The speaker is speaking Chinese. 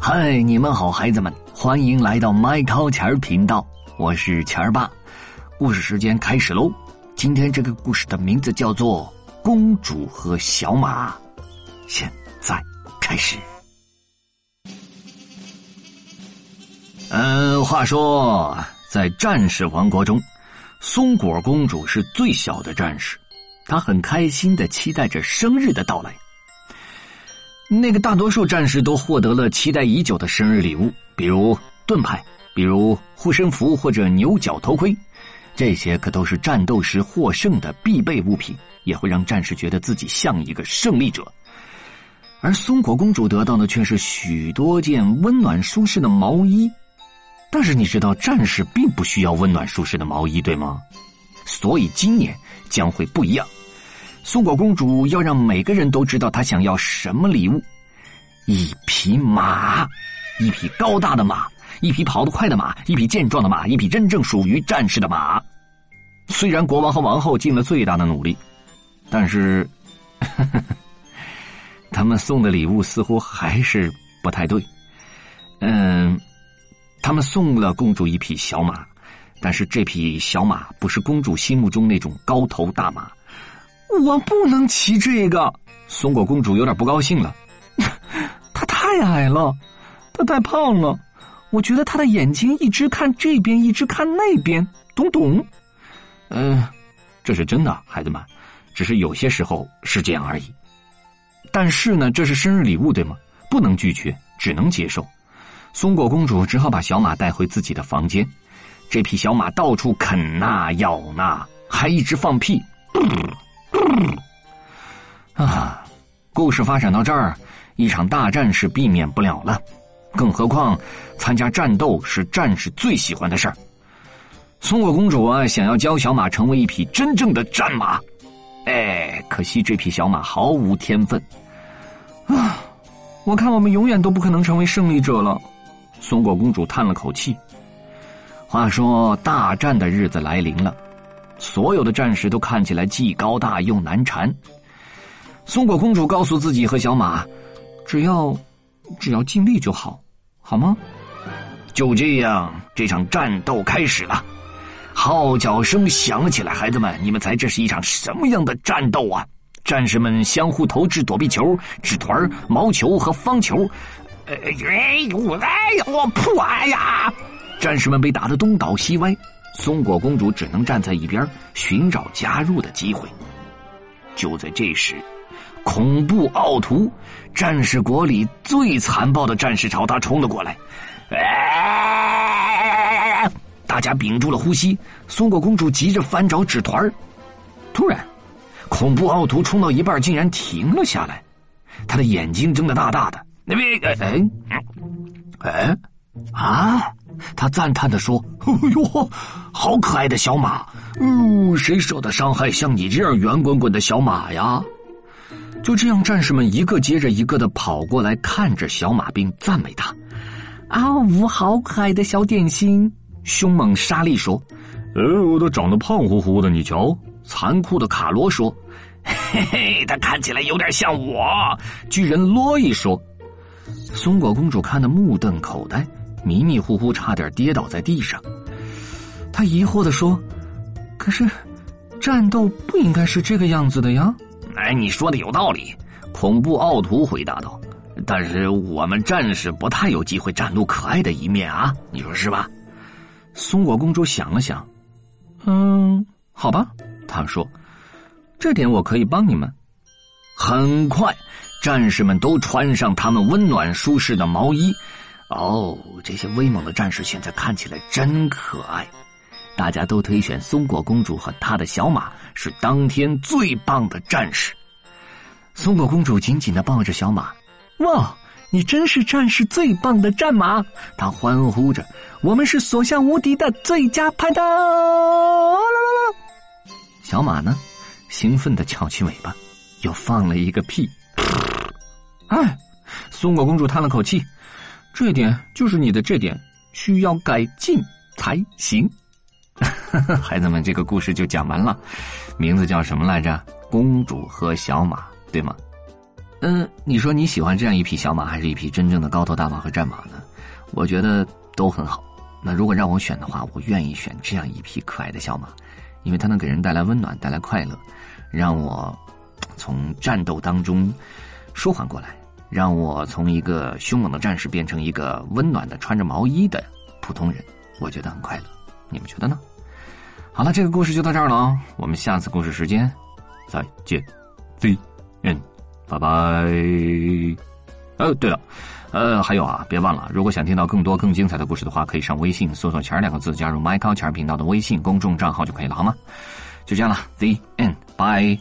嗨，你们好，孩子们，欢迎来到麦考钱儿频道，我是钱儿爸。故事时间开始喽！今天这个故事的名字叫做《公主和小马》，现在开始。嗯，话说在战士王国中，松果公主是最小的战士，她很开心的期待着生日的到来。那个大多数战士都获得了期待已久的生日礼物，比如盾牌，比如护身符或者牛角头盔，这些可都是战斗时获胜的必备物品，也会让战士觉得自己像一个胜利者。而松果公主得到的却是许多件温暖舒适的毛衣，但是你知道战士并不需要温暖舒适的毛衣，对吗？所以今年将会不一样。松果公主要让每个人都知道她想要什么礼物：一匹马，一匹高大的马，一匹跑得快的马，一匹健壮的马，一匹真正属于战士的马。虽然国王和王后尽了最大的努力，但是，他们送的礼物似乎还是不太对。嗯，他们送了公主一匹小马，但是这匹小马不是公主心目中那种高头大马。我不能骑这个，松果公主有点不高兴了。她太矮了，她太胖了。我觉得她的眼睛一直看这边，一直看那边，懂懂？嗯，这是真的，孩子们，只是有些时候是这样而已。但是呢，这是生日礼物，对吗？不能拒绝，只能接受。松果公主只好把小马带回自己的房间。这匹小马到处啃呐、咬呐，还一直放屁。啊，故事发展到这儿，一场大战是避免不了了。更何况，参加战斗是战士最喜欢的事儿。松果公主啊，想要教小马成为一匹真正的战马，哎，可惜这匹小马毫无天分。啊，我看我们永远都不可能成为胜利者了。松果公主叹了口气。话说，大战的日子来临了。所有的战士都看起来既高大又难缠。松果公主告诉自己和小马：“只要，只要尽力就好，好吗？”就这样，这场战斗开始了。号角声响了起来，孩子们，你们猜这是一场什么样的战斗啊？战士们相互投掷躲避球、纸团、毛球和方球。哎呦，哎呦，我噗！哎呀！战士们被打得东倒西歪。松果公主只能站在一边寻找加入的机会。就在这时，恐怖奥图，战士国里最残暴的战士朝他冲了过来。大家屏住了呼吸。松果公主急着翻找纸团突然，恐怖奥图冲到一半，竟然停了下来，他的眼睛睁得大大的。那边，哎，哎哎，啊！他赞叹的说：“哎呦，好可爱的小马！哦，谁舍得伤害像你这样圆滚滚的小马呀？”就这样，战士们一个接着一个的跑过来，看着小马，并赞美他：“阿五，好可爱的小点心！”凶猛沙利说：“呃，我都长得胖乎乎的，你瞧。”残酷的卡罗说：“嘿嘿，他看起来有点像我。”巨人洛伊说：“松果公主看得目瞪口呆。”迷迷糊糊，差点跌倒在地上。他疑惑的说：“可是，战斗不应该是这个样子的呀？”哎，你说的有道理。恐怖奥图回答道：“但是我们战士不太有机会展露可爱的一面啊，你说是吧？”松果公主想了想：“嗯，好吧。”她说：“这点我可以帮你们。”很快，战士们都穿上他们温暖舒适的毛衣。哦，这些威猛的战士现在看起来真可爱，大家都推选松果公主和她的小马是当天最棒的战士。松果公主紧紧的抱着小马，哇，你真是战士最棒的战马！她欢呼着，我们是所向无敌的最佳拍档。小马呢，兴奋的翘起尾巴，又放了一个屁。哎，松果公主叹了口气。这点就是你的这点需要改进才行。孩子们，这个故事就讲完了，名字叫什么来着？公主和小马，对吗？嗯，你说你喜欢这样一匹小马，还是一匹真正的高头大马和战马呢？我觉得都很好。那如果让我选的话，我愿意选这样一匹可爱的小马，因为它能给人带来温暖，带来快乐，让我从战斗当中舒缓过来，让我从一个凶猛的战士变成一个温暖的穿着毛衣的普通人，我觉得很快乐。你们觉得呢？好了，这个故事就到这儿了啊，我们下次故事时间再见，The End。拜拜。哦，对了，呃，还有啊，别忘了，如果想听到更多更精彩的故事的话，可以上微信搜索“钱两个字，加入 Michael 钱频道的微信公众账号就可以了，好吗？就这样了，The End，Bye。